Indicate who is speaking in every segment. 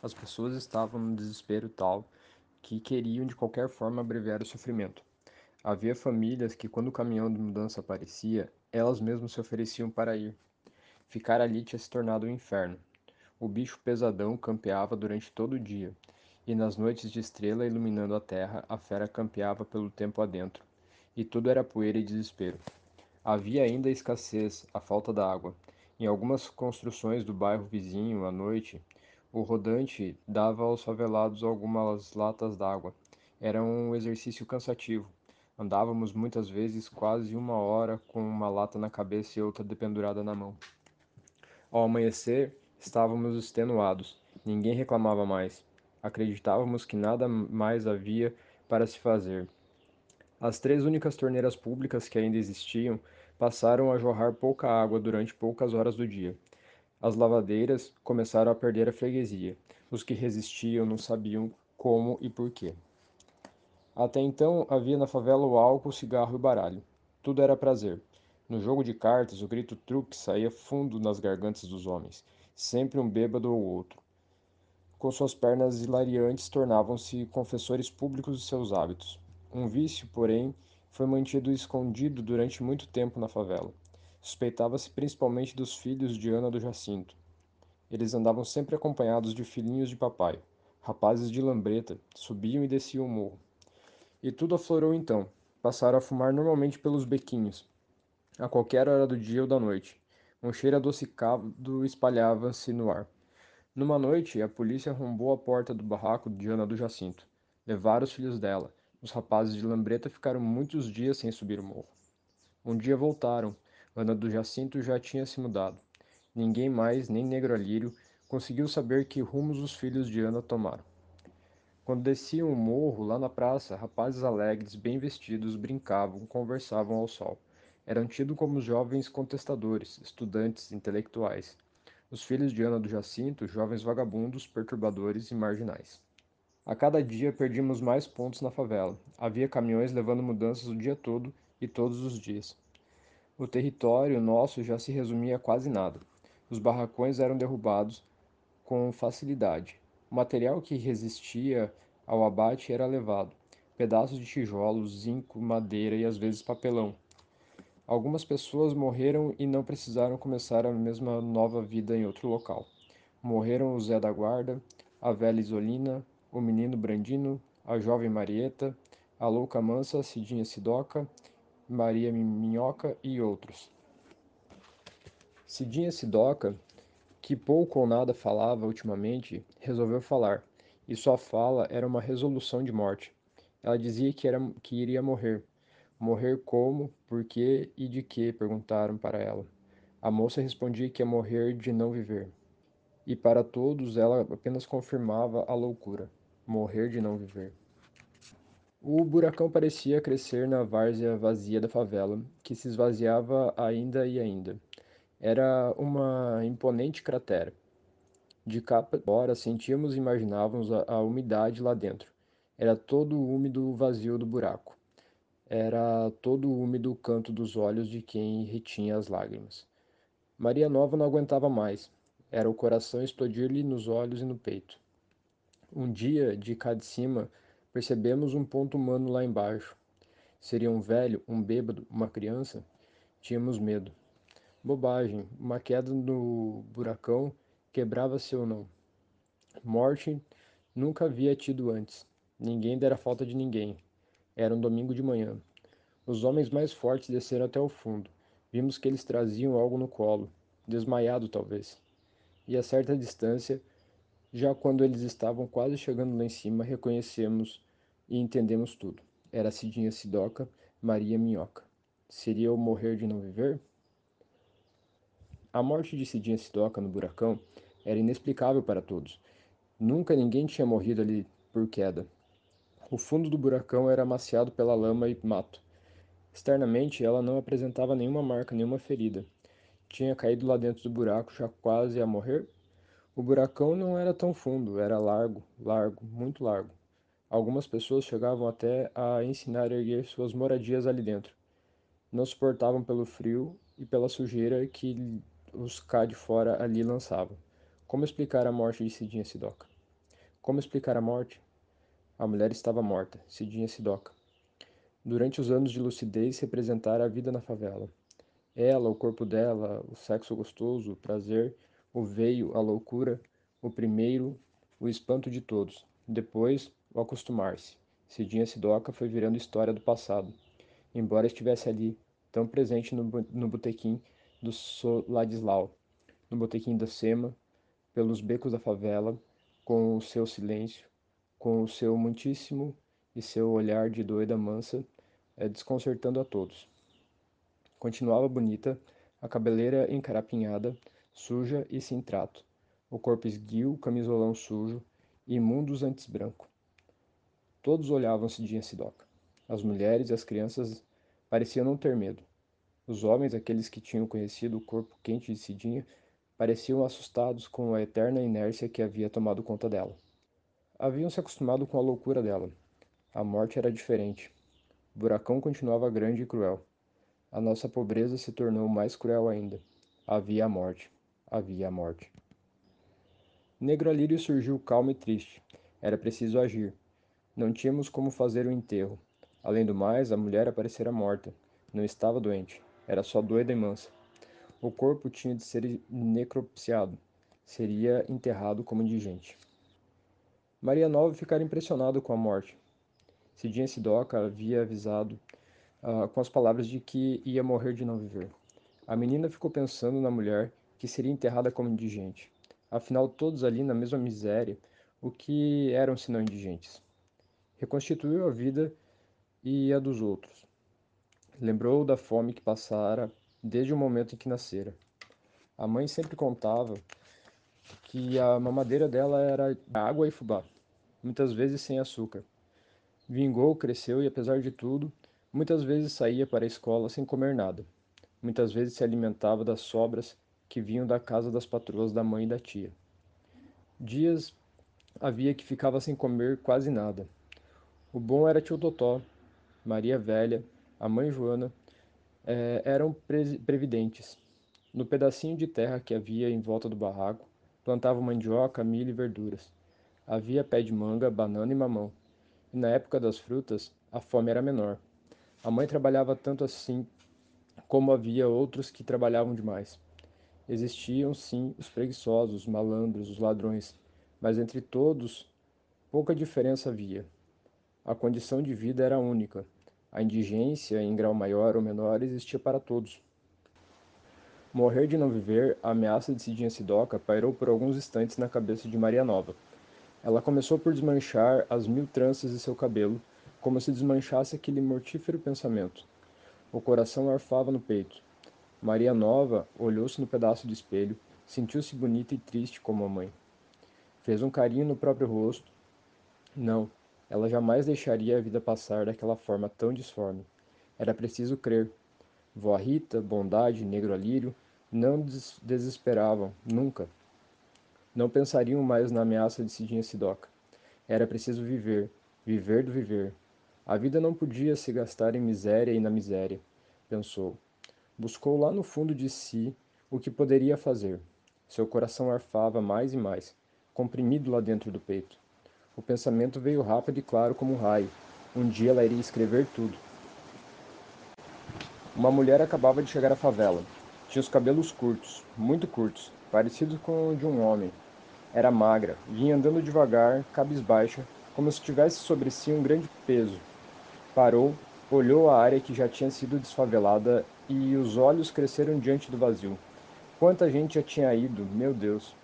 Speaker 1: As pessoas estavam num desespero tal que queriam de qualquer forma abreviar o sofrimento. Havia famílias que, quando o caminhão de mudança aparecia, elas mesmas se ofereciam para ir. Ficar ali tinha se tornado um inferno. O bicho pesadão campeava durante todo o dia, e nas noites de estrela iluminando a terra, a fera campeava pelo tempo adentro, e tudo era poeira e desespero. Havia ainda a escassez, a falta d'água. Em algumas construções do bairro vizinho, à noite, o rodante dava aos favelados algumas latas d'água. Era um exercício cansativo. Andávamos muitas vezes quase uma hora com uma lata na cabeça e outra dependurada na mão. Ao amanhecer, estávamos extenuados. Ninguém reclamava mais. Acreditávamos que nada mais havia para se fazer. As três únicas torneiras públicas que ainda existiam passaram a jorrar pouca água durante poucas horas do dia. As lavadeiras começaram a perder a freguesia. Os que resistiam não sabiam como e por quê. Até então havia na favela o álcool, o cigarro e o baralho. Tudo era prazer. No jogo de cartas, o grito truque saía fundo nas gargantas dos homens, sempre um bêbado ou outro. Com suas pernas hilariantes, tornavam-se confessores públicos de seus hábitos. Um vício, porém, foi mantido escondido durante muito tempo na favela. Suspeitava-se principalmente dos filhos de Ana do Jacinto. Eles andavam sempre acompanhados de filhinhos de papai, rapazes de lambreta, subiam e desciam o morro. E tudo aflorou então. Passaram a fumar normalmente pelos bequinhos, a qualquer hora do dia ou da noite. Um cheiro adocicado espalhava-se no ar. Numa noite, a polícia arrombou a porta do barraco de Ana do Jacinto. Levaram os filhos dela. Os rapazes de lambreta ficaram muitos dias sem subir o morro. Um dia voltaram, Ana do Jacinto já tinha se mudado. Ninguém mais, nem Negro Alírio, conseguiu saber que rumos os filhos de Ana tomaram. Quando desciam o morro, lá na praça, rapazes alegres, bem vestidos, brincavam, conversavam ao sol. Eram tidos como jovens contestadores, estudantes, intelectuais. Os filhos de Ana do Jacinto, jovens vagabundos, perturbadores e marginais. A cada dia perdíamos mais pontos na favela. Havia caminhões levando mudanças o dia todo e todos os dias. O território nosso já se resumia a quase nada. Os barracões eram derrubados com facilidade. O material que resistia ao abate era levado: pedaços de tijolos, zinco, madeira e às vezes papelão. Algumas pessoas morreram e não precisaram começar a mesma nova vida em outro local. Morreram o Zé da Guarda, a velha Isolina, o menino Brandino, a jovem Marieta, a louca mansa Cidinha Sidoca Maria Minhoca e outros. Cidinha Sidoca, que pouco ou nada falava ultimamente, resolveu falar, e sua fala era uma resolução de morte. Ela dizia que, era, que iria morrer. Morrer como, por quê e de que? perguntaram para ela. A moça respondia que ia morrer de não viver. E para todos ela apenas confirmava a loucura: morrer de não viver. O buracão parecia crescer na várzea vazia da favela, que se esvaziava ainda e ainda. Era uma imponente cratera. De capa fora sentíamos e imaginávamos a, a umidade lá dentro. Era todo úmido o vazio do buraco. Era todo úmido o canto dos olhos de quem retinha as lágrimas. Maria Nova não aguentava mais. Era o coração explodir-lhe nos olhos e no peito. Um dia, de cá de cima, Percebemos um ponto humano lá embaixo. Seria um velho, um bêbado, uma criança? Tínhamos medo. Bobagem, uma queda no buracão quebrava-se ou não. Morte nunca havia tido antes. Ninguém dera falta de ninguém. Era um domingo de manhã. Os homens mais fortes desceram até o fundo. Vimos que eles traziam algo no colo, desmaiado talvez. E a certa distância, já quando eles estavam quase chegando lá em cima, reconhecemos e entendemos tudo. Era Cidinha Sidoca, Maria Minhoca. Seria o morrer de não viver? A morte de Cidinha Sidoca no buracão era inexplicável para todos. Nunca ninguém tinha morrido ali por queda. O fundo do buracão era amaciado pela lama e mato. Externamente, ela não apresentava nenhuma marca, nenhuma ferida. Tinha caído lá dentro do buraco, já quase a morrer? O buracão não era tão fundo, era largo, largo, muito largo. Algumas pessoas chegavam até a ensinar a erguer suas moradias ali dentro. Não suportavam pelo frio e pela sujeira que os cá de fora ali lançavam. Como explicar a morte de Cidinha Sidoca? Como explicar a morte? A mulher estava morta, Cidinha Sidoca. Durante os anos de lucidez representara a vida na favela. Ela, o corpo dela, o sexo gostoso, o prazer, o veio, a loucura, o primeiro, o espanto de todos. Depois, o acostumar-se. Cidinha Sidoca foi virando história do passado. Embora estivesse ali, tão presente no, no botequim do Soladislau, no botequim da Sema, pelos becos da favela, com o seu silêncio, com o seu muitíssimo e seu olhar de doida mansa, é, desconcertando a todos. Continuava bonita, a cabeleira encarapinhada, suja e sem trato, o corpo esguio, camisolão sujo, imundos antes branco. Todos olhavam-se de Sidoca. As mulheres e as crianças pareciam não ter medo. Os homens, aqueles que tinham conhecido o corpo quente de Cidinha, pareciam assustados com a eterna inércia que havia tomado conta dela. Haviam se acostumado com a loucura dela. A morte era diferente. O buracão continuava grande e cruel. A nossa pobreza se tornou mais cruel ainda. Havia a morte. Havia a morte. Negro Alírio surgiu calmo e triste. Era preciso agir. Não tínhamos como fazer o enterro. Além do mais, a mulher aparecera morta. Não estava doente. Era só doida e mansa. O corpo tinha de ser necropsiado. Seria enterrado como indigente. Maria Nova ficara impressionada com a morte. Cidinha Sidoca havia avisado uh, com as palavras de que ia morrer de não viver. A menina ficou pensando na mulher que seria enterrada como indigente. Afinal, todos ali na mesma miséria, o que eram senão indigentes? Reconstituiu a vida e a dos outros. Lembrou da fome que passara desde o momento em que nascera. A mãe sempre contava que a mamadeira dela era água e fubá, muitas vezes sem açúcar. Vingou, cresceu e, apesar de tudo, Muitas vezes saía para a escola sem comer nada. Muitas vezes se alimentava das sobras que vinham da casa das patroas da mãe e da tia. Dias havia que ficava sem comer quase nada. O bom era tio Totó, Maria Velha, a mãe Joana, eh, eram previdentes. No pedacinho de terra que havia em volta do barraco, plantavam mandioca, milho e verduras. Havia pé de manga, banana e mamão. E na época das frutas, a fome era menor. A mãe trabalhava tanto assim como havia outros que trabalhavam demais. Existiam, sim, os preguiçosos, os malandros, os ladrões, mas entre todos pouca diferença havia. A condição de vida era única. A indigência, em grau maior ou menor, existia para todos. Morrer de não viver, a ameaça de Cidinha Sidoca pairou por alguns instantes na cabeça de Maria Nova. Ela começou por desmanchar as mil tranças de seu cabelo, como se desmanchasse aquele mortífero pensamento. O coração arfava no peito. Maria Nova olhou-se no pedaço de espelho, sentiu-se bonita e triste como a mãe. Fez um carinho no próprio rosto. Não, ela jamais deixaria a vida passar daquela forma tão disforme. Era preciso crer. Vó Rita, Bondade, Negro Alírio não des desesperavam, nunca. Não pensariam mais na ameaça de Cidinha Sidoca. Era preciso viver, viver do viver, a vida não podia se gastar em miséria e na miséria, pensou. Buscou lá no fundo de si o que poderia fazer. Seu coração arfava mais e mais, comprimido lá dentro do peito. O pensamento veio rápido e claro como um raio. Um dia ela iria escrever tudo. Uma mulher acabava de chegar à favela. Tinha os cabelos curtos, muito curtos, parecidos com o de um homem. Era magra, vinha andando devagar, cabisbaixa, como se tivesse sobre si um grande peso, Parou, olhou a área que já tinha sido desfavelada e os olhos cresceram diante do vazio. Quanta gente já tinha ido, meu Deus!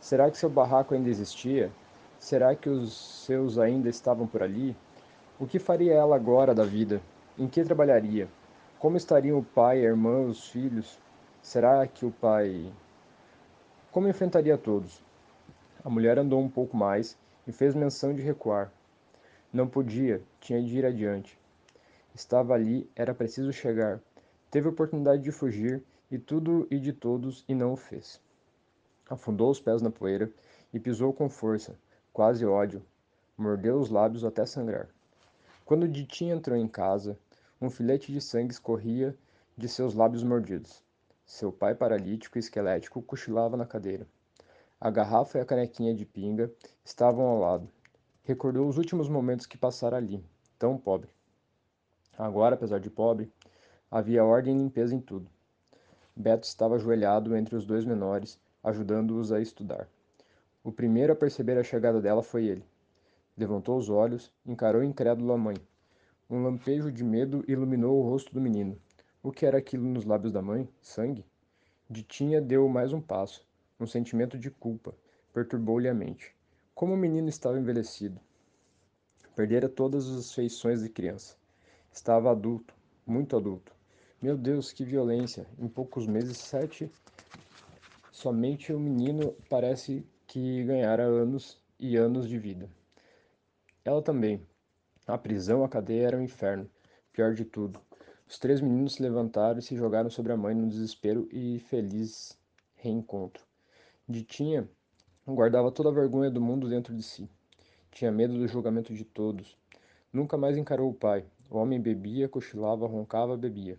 Speaker 1: Será que seu barraco ainda existia? Será que os seus ainda estavam por ali? O que faria ela agora da vida? Em que trabalharia? Como estariam o pai, a irmã, os filhos? Será que o pai. Como enfrentaria todos? A mulher andou um pouco mais e fez menção de recuar. Não podia, tinha de ir adiante. Estava ali, era preciso chegar. Teve oportunidade de fugir, e tudo e de todos, e não o fez. Afundou os pés na poeira e pisou com força, quase ódio. Mordeu os lábios até sangrar. Quando Ditinha entrou em casa, um filete de sangue escorria de seus lábios mordidos. Seu pai paralítico e esquelético cochilava na cadeira. A garrafa e a canequinha de pinga estavam ao lado. Recordou os últimos momentos que passara ali, tão pobre. Agora, apesar de pobre, havia ordem e limpeza em tudo. Beto estava ajoelhado entre os dois menores, ajudando-os a estudar. O primeiro a perceber a chegada dela foi ele. Levantou os olhos, encarou incrédulo a mãe. Um lampejo de medo iluminou o rosto do menino. O que era aquilo nos lábios da mãe? Sangue? Ditinha deu mais um passo. Um sentimento de culpa perturbou-lhe a mente. Como o menino estava envelhecido. Perdera todas as feições de criança. Estava adulto, muito adulto. Meu Deus, que violência! Em poucos meses, sete. Somente o menino parece que ganhara anos e anos de vida. Ela também. A prisão, a cadeia era um inferno. Pior de tudo. Os três meninos se levantaram e se jogaram sobre a mãe no desespero e feliz reencontro. Ditinha guardava toda a vergonha do mundo dentro de si. Tinha medo do julgamento de todos. Nunca mais encarou o pai. O homem bebia, cochilava, roncava, bebia.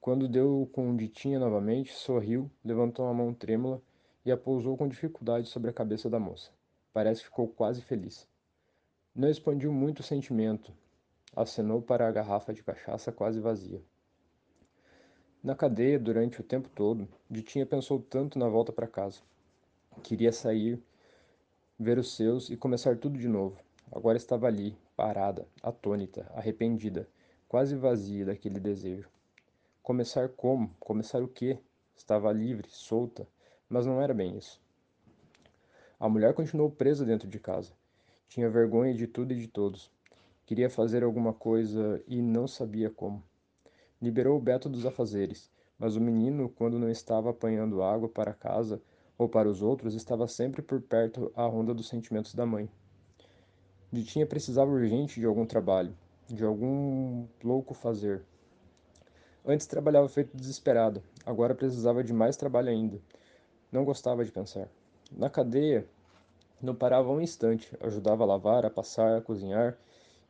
Speaker 1: Quando deu com Ditinha novamente, sorriu, levantou a mão trêmula e a pousou com dificuldade sobre a cabeça da moça. Parece que ficou quase feliz. Não expandiu muito o sentimento. Acenou para a garrafa de cachaça quase vazia. Na cadeia, durante o tempo todo, Ditinha pensou tanto na volta para casa. Queria sair, ver os seus e começar tudo de novo. Agora estava ali, parada, atônita, arrependida, quase vazia daquele desejo. Começar como? Começar o quê? Estava livre, solta, mas não era bem isso. A mulher continuou presa dentro de casa. Tinha vergonha de tudo e de todos. Queria fazer alguma coisa e não sabia como. Liberou o Beto dos afazeres, mas o menino, quando não estava apanhando água para casa ou para os outros, estava sempre por perto à ronda dos sentimentos da mãe. Ditinha precisava urgente de algum trabalho, de algum louco fazer. Antes trabalhava feito desesperado, agora precisava de mais trabalho ainda. Não gostava de pensar. Na cadeia, não parava um instante, ajudava a lavar, a passar, a cozinhar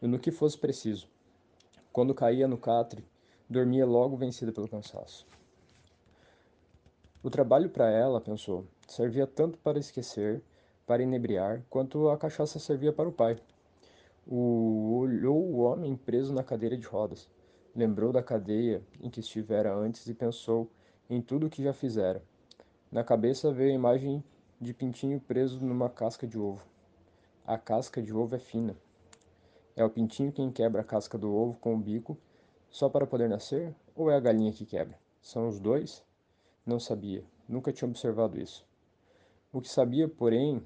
Speaker 1: e no que fosse preciso. Quando caía no catre, dormia logo vencida pelo cansaço. O trabalho para ela, pensou, servia tanto para esquecer, para inebriar, quanto a cachaça servia para o pai. O olhou o homem preso na cadeira de rodas. Lembrou da cadeia em que estivera antes e pensou em tudo o que já fizera. Na cabeça veio a imagem de pintinho preso numa casca de ovo. A casca de ovo é fina. É o pintinho quem quebra a casca do ovo com o bico só para poder nascer? Ou é a galinha que quebra? São os dois? Não sabia. Nunca tinha observado isso. O que sabia, porém,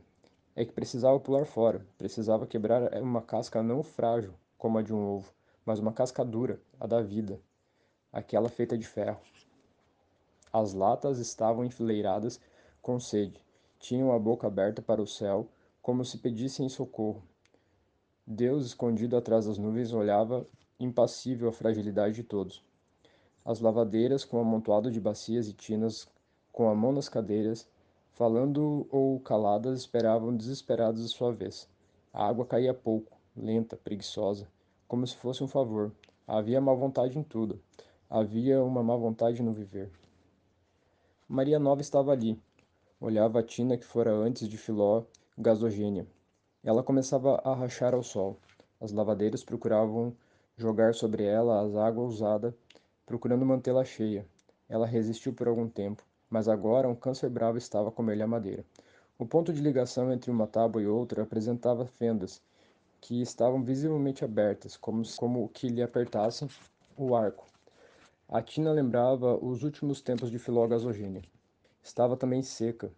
Speaker 1: é que precisava pular fora. Precisava quebrar uma casca não frágil, como a de um ovo, mas uma casca dura, a da vida, aquela feita de ferro. As latas estavam enfileiradas com sede tinham a boca aberta para o céu, como se pedissem socorro. Deus, escondido atrás das nuvens, olhava impassível a fragilidade de todos. As lavadeiras, com um amontoado de bacias e tinas, com a mão nas cadeiras, falando ou caladas, esperavam desesperadas a sua vez. A água caía pouco, lenta, preguiçosa, como se fosse um favor. Havia má vontade em tudo. Havia uma má vontade no viver. Maria Nova estava ali, Olhava a tina que fora antes de Filó gasogênia. Ela começava a rachar ao sol. As lavadeiras procuravam jogar sobre ela as águas usada, procurando mantê-la cheia. Ela resistiu por algum tempo, mas agora um câncer bravo estava a comer-lhe a madeira. O ponto de ligação entre uma tábua e outra apresentava fendas, que estavam visivelmente abertas, como, como que lhe apertassem o arco. A tina lembrava os últimos tempos de Filó gasogênia. Estava também seca,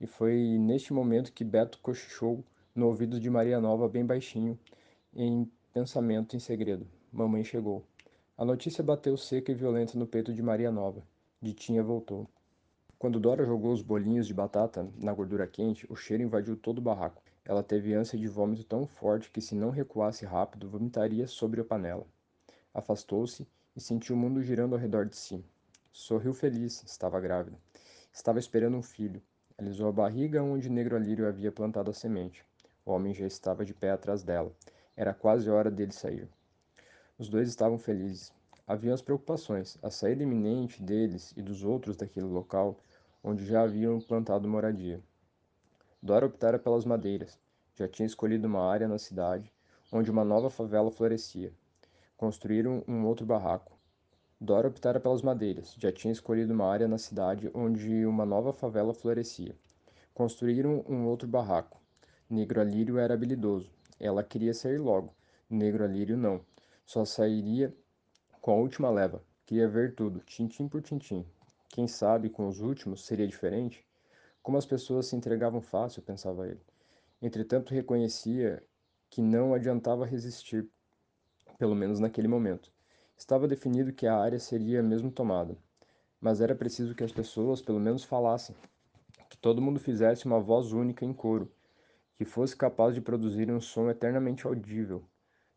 Speaker 1: e foi neste momento que Beto cochichou no ouvido de Maria Nova bem baixinho, em pensamento em segredo. Mamãe chegou. A notícia bateu seca e violenta no peito de Maria Nova. Ditinha voltou. Quando Dora jogou os bolinhos de batata na gordura quente, o cheiro invadiu todo o barraco. Ela teve ânsia de vômito tão forte que, se não recuasse rápido, vomitaria sobre a panela. Afastou-se e sentiu o mundo girando ao redor de si. Sorriu feliz, estava grávida. Estava esperando um filho. Alisou a barriga onde Negro Alírio havia plantado a semente. O homem já estava de pé atrás dela. Era quase hora dele sair. Os dois estavam felizes. Haviam as preocupações, a saída iminente deles e dos outros daquele local onde já haviam plantado moradia. Dora optara pelas madeiras. Já tinha escolhido uma área na cidade onde uma nova favela florescia. Construíram um outro barraco. Dora optara pelas madeiras. Já tinha escolhido uma área na cidade onde uma nova favela florescia. Construíram um outro barraco. Negro Alírio era habilidoso. Ela queria sair logo. Negro Alírio não. Só sairia com a última leva. Queria ver tudo, tintim por tintim. Quem sabe com os últimos seria diferente? Como as pessoas se entregavam fácil, pensava ele. Entretanto, reconhecia que não adiantava resistir, pelo menos naquele momento. Estava definido que a área seria mesmo tomada, mas era preciso que as pessoas pelo menos falassem, que todo mundo fizesse uma voz única em coro, que fosse capaz de produzir um som eternamente audível,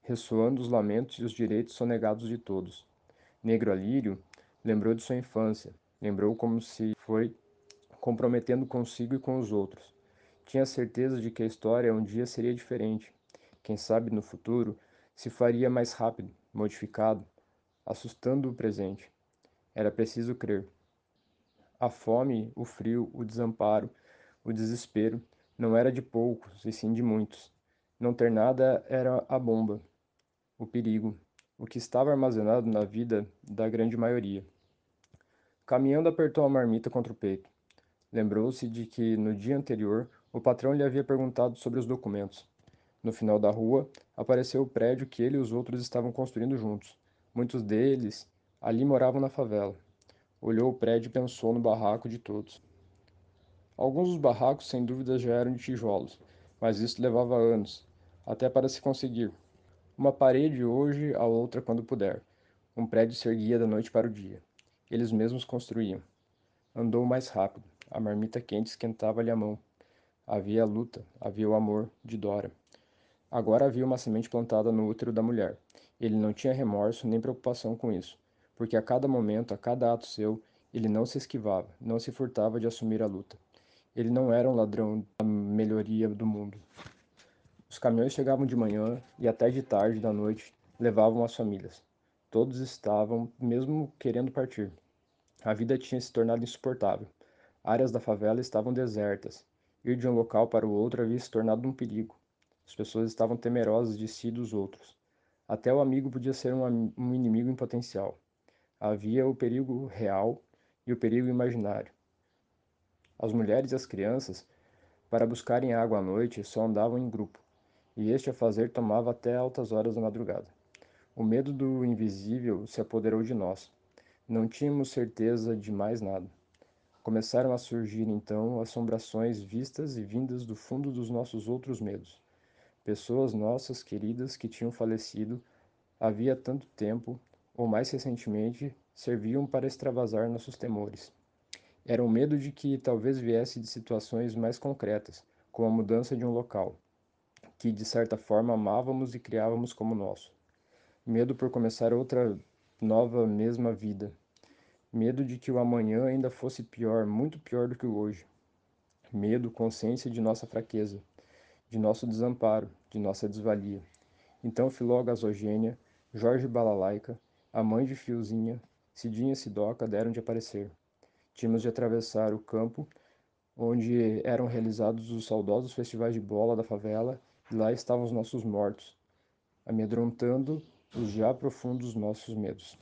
Speaker 1: ressoando os lamentos e os direitos sonegados de todos. Negro Alírio lembrou de sua infância, lembrou como se foi comprometendo consigo e com os outros. Tinha certeza de que a história um dia seria diferente. Quem sabe no futuro se faria mais rápido, modificado, assustando o presente. Era preciso crer. A fome, o frio, o desamparo, o desespero não era de poucos, e sim de muitos. Não ter nada era a bomba, o perigo, o que estava armazenado na vida da grande maioria. Caminhando, apertou a marmita contra o peito. Lembrou-se de que, no dia anterior, o patrão lhe havia perguntado sobre os documentos. No final da rua, apareceu o prédio que ele e os outros estavam construindo juntos. Muitos deles ali moravam na favela. Olhou o prédio e pensou no barraco de todos. Alguns dos barracos, sem dúvida, já eram de tijolos, mas isso levava anos, até para se conseguir. Uma parede hoje, a outra quando puder. Um prédio se erguia da noite para o dia. Eles mesmos construíam. Andou mais rápido. A marmita quente esquentava-lhe a mão. Havia a luta, havia o amor de Dora. Agora havia uma semente plantada no útero da mulher. Ele não tinha remorso nem preocupação com isso, porque a cada momento, a cada ato seu, ele não se esquivava, não se furtava de assumir a luta. Ele não era um ladrão da melhoria do mundo. Os caminhões chegavam de manhã e até de tarde da noite levavam as famílias. Todos estavam mesmo querendo partir. A vida tinha se tornado insuportável. Áreas da favela estavam desertas. Ir de um local para o outro havia se tornado um perigo. As pessoas estavam temerosas de si e dos outros. Até o amigo podia ser um, um inimigo em potencial. Havia o perigo real e o perigo imaginário. As mulheres e as crianças, para buscarem água à noite, só andavam em grupo, e este a fazer tomava até altas horas da madrugada. O medo do invisível se apoderou de nós. Não tínhamos certeza de mais nada. Começaram a surgir então assombrações vistas e vindas do fundo dos nossos outros medos. Pessoas nossas queridas que tinham falecido havia tanto tempo, ou mais recentemente, serviam para extravasar nossos temores. Era o medo de que talvez viesse de situações mais concretas, como a mudança de um local, que de certa forma amávamos e criávamos como nosso. Medo por começar outra nova mesma vida Medo de que o amanhã ainda fosse pior, muito pior do que o hoje. Medo, consciência de nossa fraqueza, de nosso desamparo, de nossa desvalia. Então Filó Gasogênia, Jorge Balalaica, a mãe de Fiozinha, Cidinha Sidoca deram de aparecer. Tínhamos de atravessar o campo onde eram realizados os saudosos festivais de bola da favela, e lá estavam os nossos mortos, amedrontando os já profundos nossos medos.